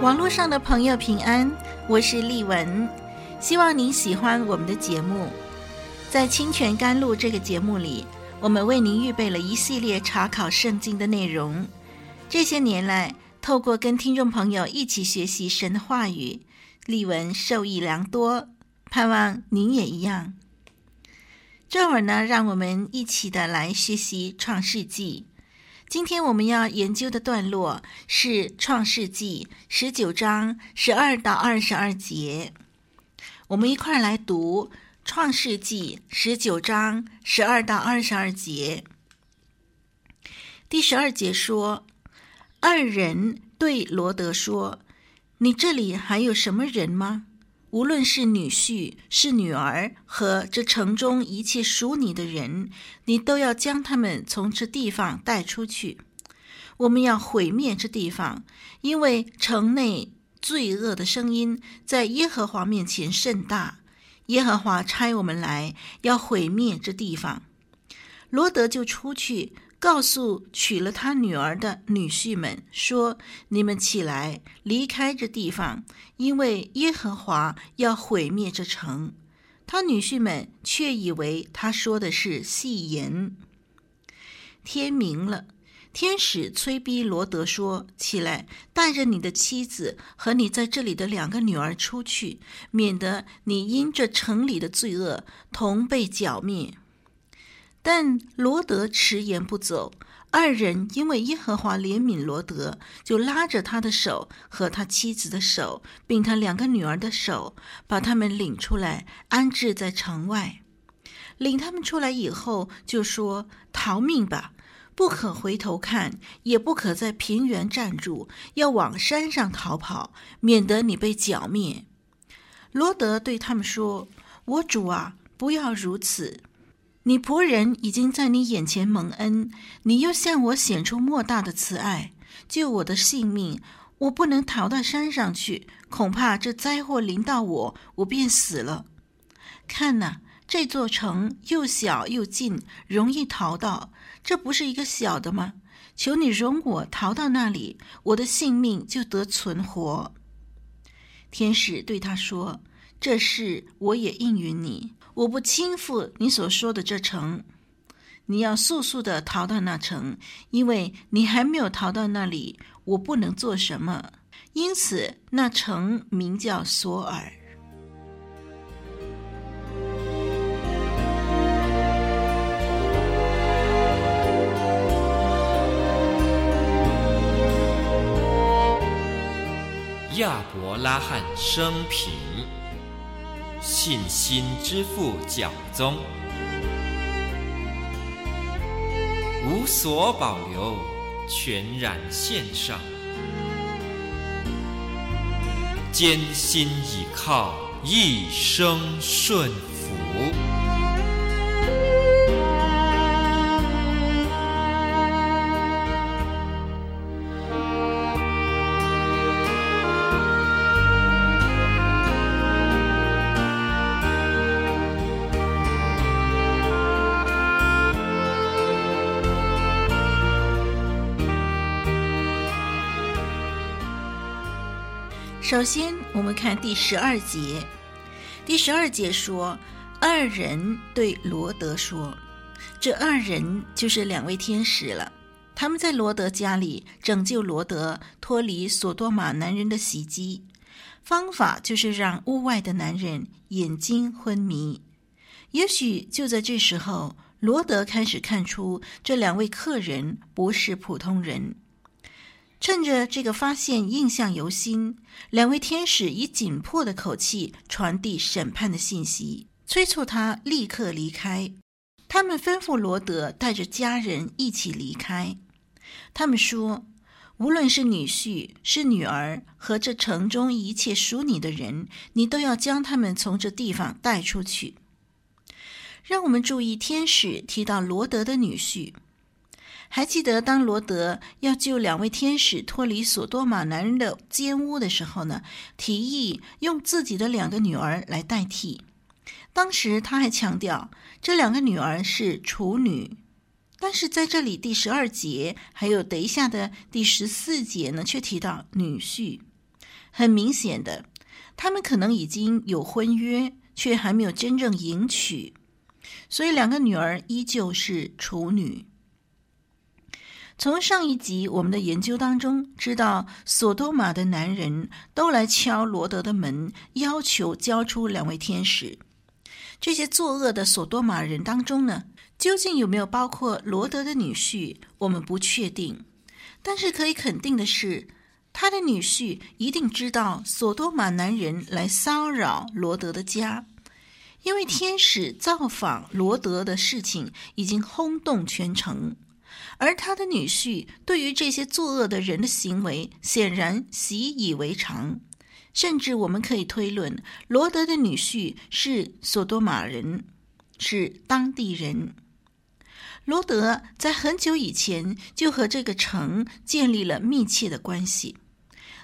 网络上的朋友平安，我是丽文，希望您喜欢我们的节目。在《清泉甘露》这个节目里，我们为您预备了一系列查考圣经的内容。这些年来，透过跟听众朋友一起学习神的话语，丽文受益良多，盼望您也一样。这会儿呢，让我们一起的来学习《创世纪》。今天我们要研究的段落是《创世纪》十九章十二到二十二节。我们一块来读《创世纪》十九章十二到二十二节。第十二节说：“二人对罗德说，你这里还有什么人吗？”无论是女婿、是女儿和这城中一切属你的人，你都要将他们从这地方带出去。我们要毁灭这地方，因为城内罪恶的声音在耶和华面前甚大。耶和华差我们来要毁灭这地方。罗德就出去。告诉娶了他女儿的女婿们说：“你们起来，离开这地方，因为耶和华要毁灭这城。”他女婿们却以为他说的是戏言。天明了，天使催逼罗德说：“起来，带着你的妻子和你在这里的两个女儿出去，免得你因这城里的罪恶同被剿灭。”但罗德迟延不走，二人因为耶和华怜悯罗德，就拉着他的手和他妻子的手，并他两个女儿的手，把他们领出来，安置在城外。领他们出来以后，就说：“逃命吧，不可回头看，也不可在平原站住，要往山上逃跑，免得你被剿灭。”罗德对他们说：“我主啊，不要如此。”你仆人已经在你眼前蒙恩，你又向我显出莫大的慈爱，救我的性命。我不能逃到山上去，恐怕这灾祸临到我，我便死了。看哪，这座城又小又近，容易逃到，这不是一个小的吗？求你容我逃到那里，我的性命就得存活。天使对他说：“这事我也应允你。”我不轻负你所说的这城，你要速速的逃到那城，因为你还没有逃到那里，我不能做什么。因此，那城名叫索尔。亚伯拉罕生平。信心之父教宗，无所保留，全然献上，艰辛倚靠，一生顺服。首先，我们看第十二节。第十二节说，二人对罗德说：“这二人就是两位天使了。他们在罗德家里拯救罗德脱离索多玛男人的袭击，方法就是让屋外的男人眼睛昏迷。也许就在这时候，罗德开始看出这两位客人不是普通人。”趁着这个发现印象犹新，两位天使以紧迫的口气传递审判的信息，催促他立刻离开。他们吩咐罗德带着家人一起离开。他们说：“无论是女婿是女儿和这城中一切属你的人，你都要将他们从这地方带出去。让我们注意，天使提到罗德的女婿。还记得当罗德要救两位天使脱离索多玛男人的奸污的时候呢，提议用自己的两个女儿来代替。当时他还强调这两个女儿是处女，但是在这里第十二节还有等一下的第十四节呢，却提到女婿。很明显的，他们可能已经有婚约，却还没有真正迎娶，所以两个女儿依旧是处女。从上一集我们的研究当中知道，索多玛的男人都来敲罗德的门，要求交出两位天使。这些作恶的索多玛人当中呢，究竟有没有包括罗德的女婿，我们不确定。但是可以肯定的是，他的女婿一定知道索多玛男人来骚扰罗德的家，因为天使造访罗德的事情已经轰动全城。而他的女婿对于这些作恶的人的行为显然习以为常，甚至我们可以推论，罗德的女婿是索多玛人，是当地人。罗德在很久以前就和这个城建立了密切的关系，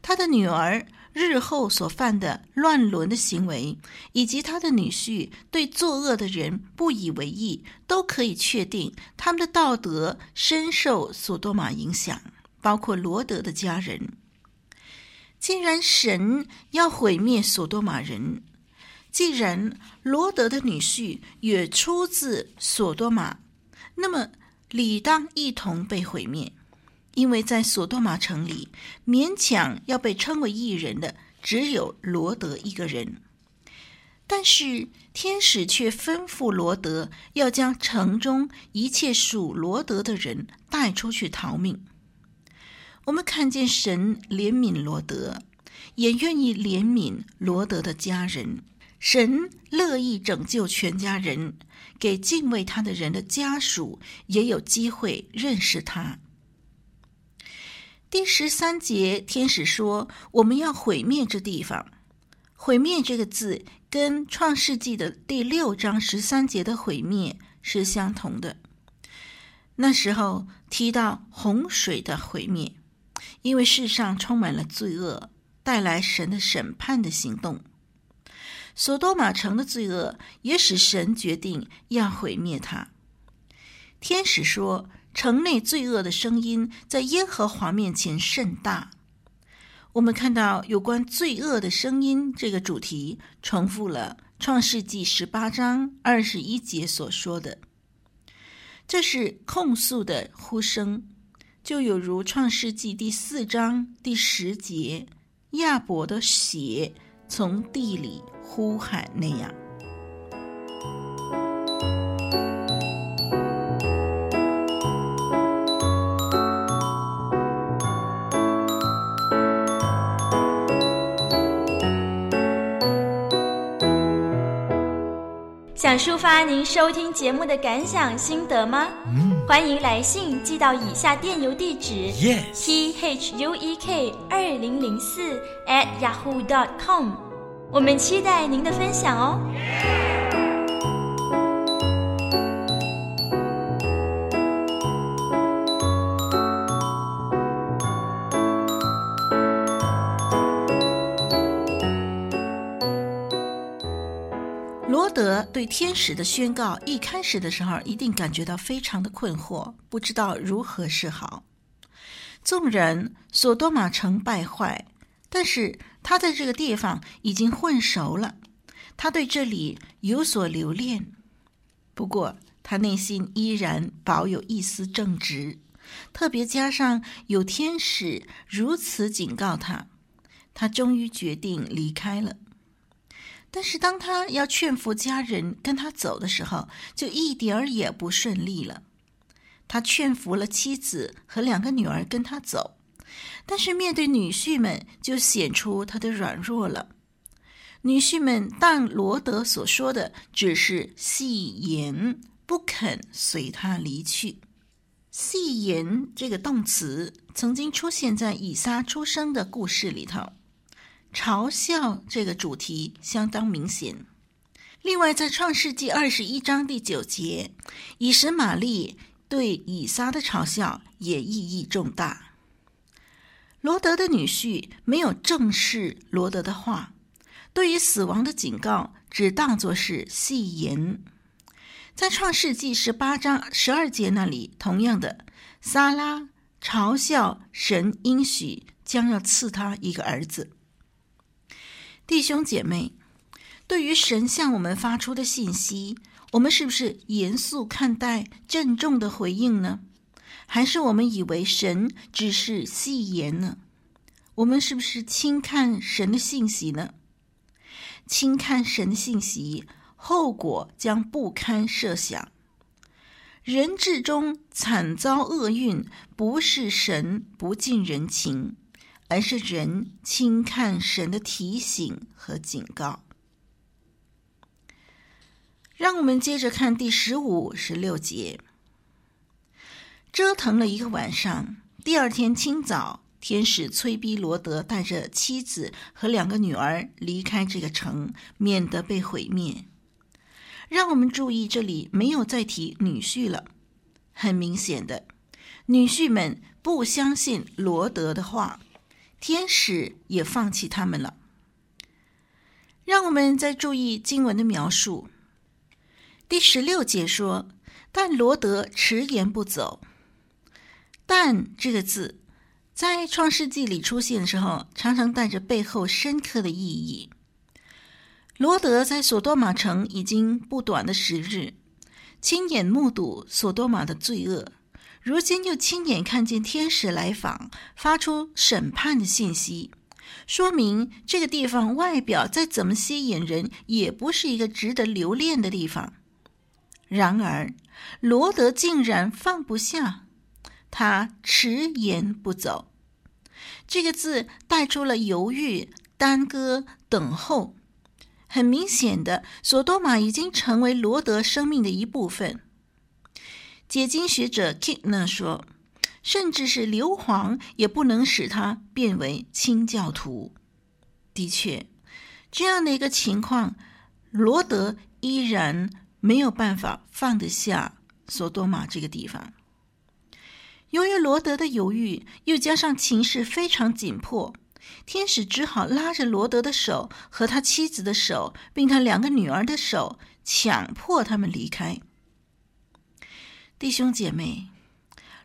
他的女儿。日后所犯的乱伦的行为，以及他的女婿对作恶的人不以为意，都可以确定他们的道德深受索多玛影响，包括罗德的家人。既然神要毁灭索多玛人，既然罗德的女婿也出自索多玛，那么理当一同被毁灭。因为在索多玛城里，勉强要被称为义人的只有罗德一个人，但是天使却吩咐罗德要将城中一切属罗德的人带出去逃命。我们看见神怜悯罗德，也愿意怜悯罗德的家人。神乐意拯救全家人，给敬畏他的人的家属也有机会认识他。第十三节，天使说：“我们要毁灭这地方。”“毁灭”这个字跟《创世纪》的第六章十三节的“毁灭”是相同的。那时候提到洪水的毁灭，因为世上充满了罪恶，带来神的审判的行动。索多玛城的罪恶也使神决定要毁灭它。天使说。城内罪恶的声音在耶和华面前甚大。我们看到有关罪恶的声音这个主题重复了《创世纪》十八章二十一节所说的，这是控诉的呼声，就有如《创世纪》第四章第十节亚伯的血从地里呼喊那样。想抒发您收听节目的感想心得吗？嗯，欢迎来信寄到以下电邮地址：t h u e k 二零零四 at yahoo dot com。我们期待您的分享哦。天使的宣告，一开始的时候一定感觉到非常的困惑，不知道如何是好。纵然索多玛城败坏，但是他在这个地方已经混熟了，他对这里有所留恋。不过他内心依然保有一丝正直，特别加上有天使如此警告他，他终于决定离开了。但是当他要劝服家人跟他走的时候，就一点儿也不顺利了。他劝服了妻子和两个女儿跟他走，但是面对女婿们就显出他的软弱了。女婿们当罗德所说的只是戏言，不肯随他离去。戏言这个动词曾经出现在以撒出生的故事里头，嘲笑这个主题相当明显。另外，在创世纪二十一章第九节，以实玛利对以撒的嘲笑也意义重大。罗德的女婿没有正视罗德的话，对于死亡的警告只当作是戏言。在创世纪十八章十二节那里，同样的，撒拉嘲笑神应许将要赐他一个儿子。弟兄姐妹，对于神向我们发出的信息，我们是不是严肃看待、郑重的回应呢？还是我们以为神只是戏言呢？我们是不是轻看神的信息呢？轻看神的信息。后果将不堪设想。人至终惨遭厄运，不是神不近人情，而是人轻看神的提醒和警告。让我们接着看第十五、十六节。折腾了一个晚上，第二天清早，天使催逼罗德带着妻子和两个女儿离开这个城，免得被毁灭。让我们注意，这里没有再提女婿了。很明显的，女婿们不相信罗德的话，天使也放弃他们了。让我们再注意经文的描述。第十六节说：“但罗德迟延不走。”“但”这个字在创世纪里出现的时候，常常带着背后深刻的意义。罗德在索多玛城已经不短的时日，亲眼目睹索多玛的罪恶，如今又亲眼看见天使来访，发出审判的信息，说明这个地方外表再怎么吸引人，也不是一个值得留恋的地方。然而，罗德竟然放不下，他迟延不走。这个字带出了犹豫、耽搁、等候。很明显的，索多玛已经成为罗德生命的一部分。解经学者 Kitner 说，甚至是硫磺也不能使他变为清教徒。的确，这样的一个情况，罗德依然没有办法放得下索多玛这个地方。由于罗德的犹豫，又加上情势非常紧迫。天使只好拉着罗德的手和他妻子的手，并他两个女儿的手，强迫他们离开。弟兄姐妹，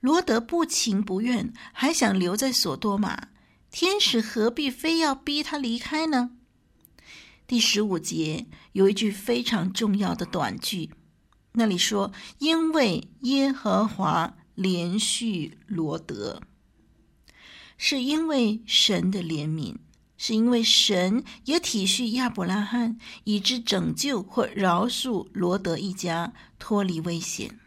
罗德不情不愿，还想留在索多玛，天使何必非要逼他离开呢？第十五节有一句非常重要的短句，那里说：“因为耶和华怜恤罗德。”是因为神的怜悯，是因为神也体恤亚伯拉罕，以致拯救或饶恕罗德一家脱离危险。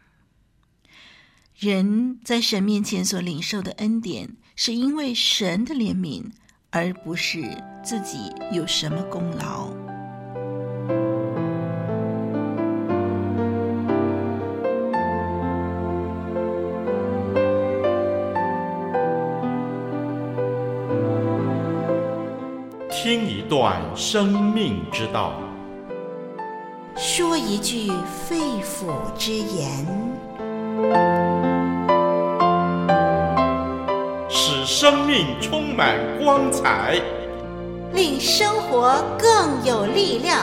人在神面前所领受的恩典，是因为神的怜悯，而不是自己有什么功劳。听一段生命之道，说一句肺腑之言，生命充满光彩，令生活更有力量。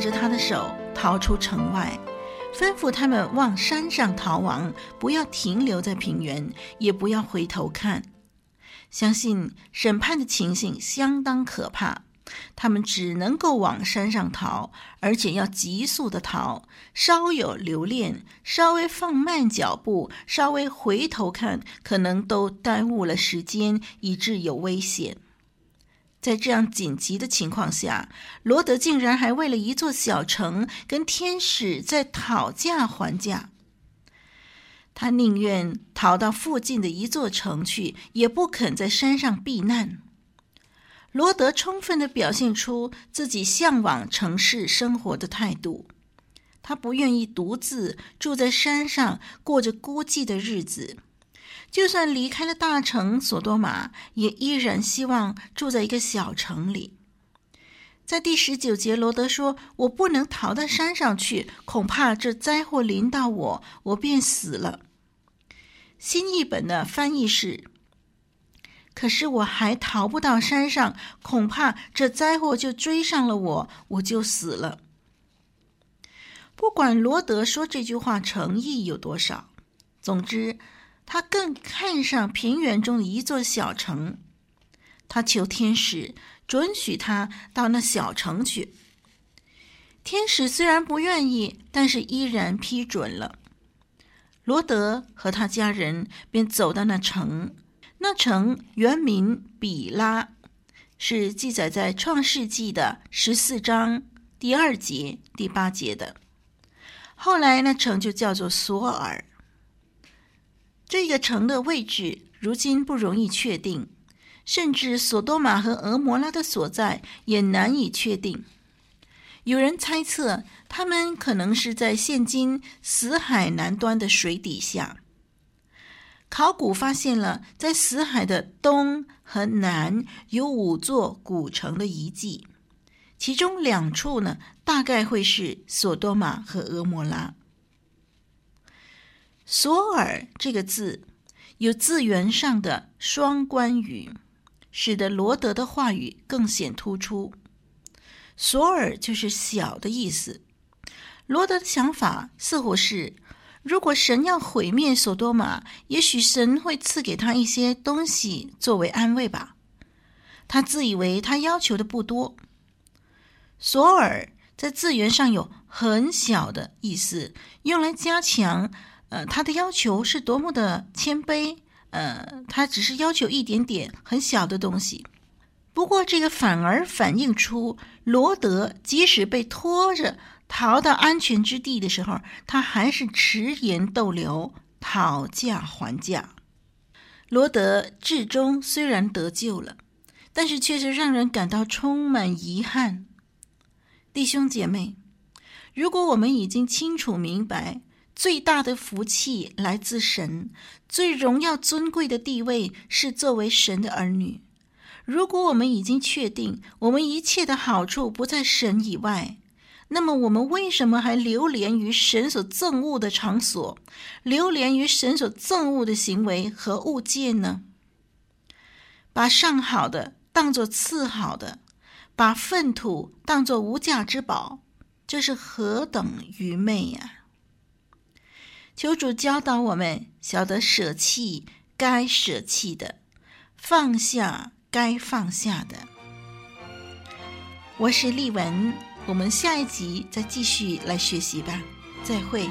着他的手逃出城外，吩咐他们往山上逃亡，不要停留在平原，也不要回头看。相信审判的情形相当可怕，他们只能够往山上逃，而且要急速的逃，稍有留恋，稍微放慢脚步，稍微回头看，可能都耽误了时间，以致有危险。在这样紧急的情况下，罗德竟然还为了一座小城跟天使在讨价还价。他宁愿逃到附近的一座城去，也不肯在山上避难。罗德充分地表现出自己向往城市生活的态度，他不愿意独自住在山上，过着孤寂的日子。就算离开了大城索多玛，也依然希望住在一个小城里。在第十九节，罗德说：“我不能逃到山上去，恐怕这灾祸临到我，我便死了。”新译本的翻译是。可是我还逃不到山上，恐怕这灾祸就追上了我，我就死了。不管罗德说这句话诚意有多少，总之，他更看上平原中的一座小城。他求天使准许他到那小城去。天使虽然不愿意，但是依然批准了。罗德和他家人便走到那城。那城原名比拉，是记载在创世纪的十四章第二节、第八节的。后来那城就叫做索尔。这个城的位置如今不容易确定，甚至索多玛和俄摩拉的所在也难以确定。有人猜测，他们可能是在现今死海南端的水底下。考古发现了，在死海的东和南有五座古城的遗迹，其中两处呢，大概会是索多玛和俄摩拉。索尔这个字有字源上的双关语，使得罗德的话语更显突出。索尔就是小的意思。罗德的想法似乎是。如果神要毁灭索多玛，也许神会赐给他一些东西作为安慰吧。他自以为他要求的不多。索尔在字源上有很小的意思，用来加强，呃，他的要求是多么的谦卑。呃，他只是要求一点点很小的东西。不过这个反而反映出罗德即使被拖着。逃到安全之地的时候，他还是迟延逗留，讨价还价。罗德至终虽然得救了，但是却是让人感到充满遗憾。弟兄姐妹，如果我们已经清楚明白最大的福气来自神，最荣耀尊贵的地位是作为神的儿女；如果我们已经确定我们一切的好处不在神以外，那么我们为什么还流连于神所憎恶的场所，流连于神所憎恶的行为和物件呢？把上好的当作次好的，把粪土当作无价之宝，这是何等愚昧呀！求主教导我们，晓得舍弃该舍弃的，放下该放下的。我是丽文。我们下一集再继续来学习吧，再会。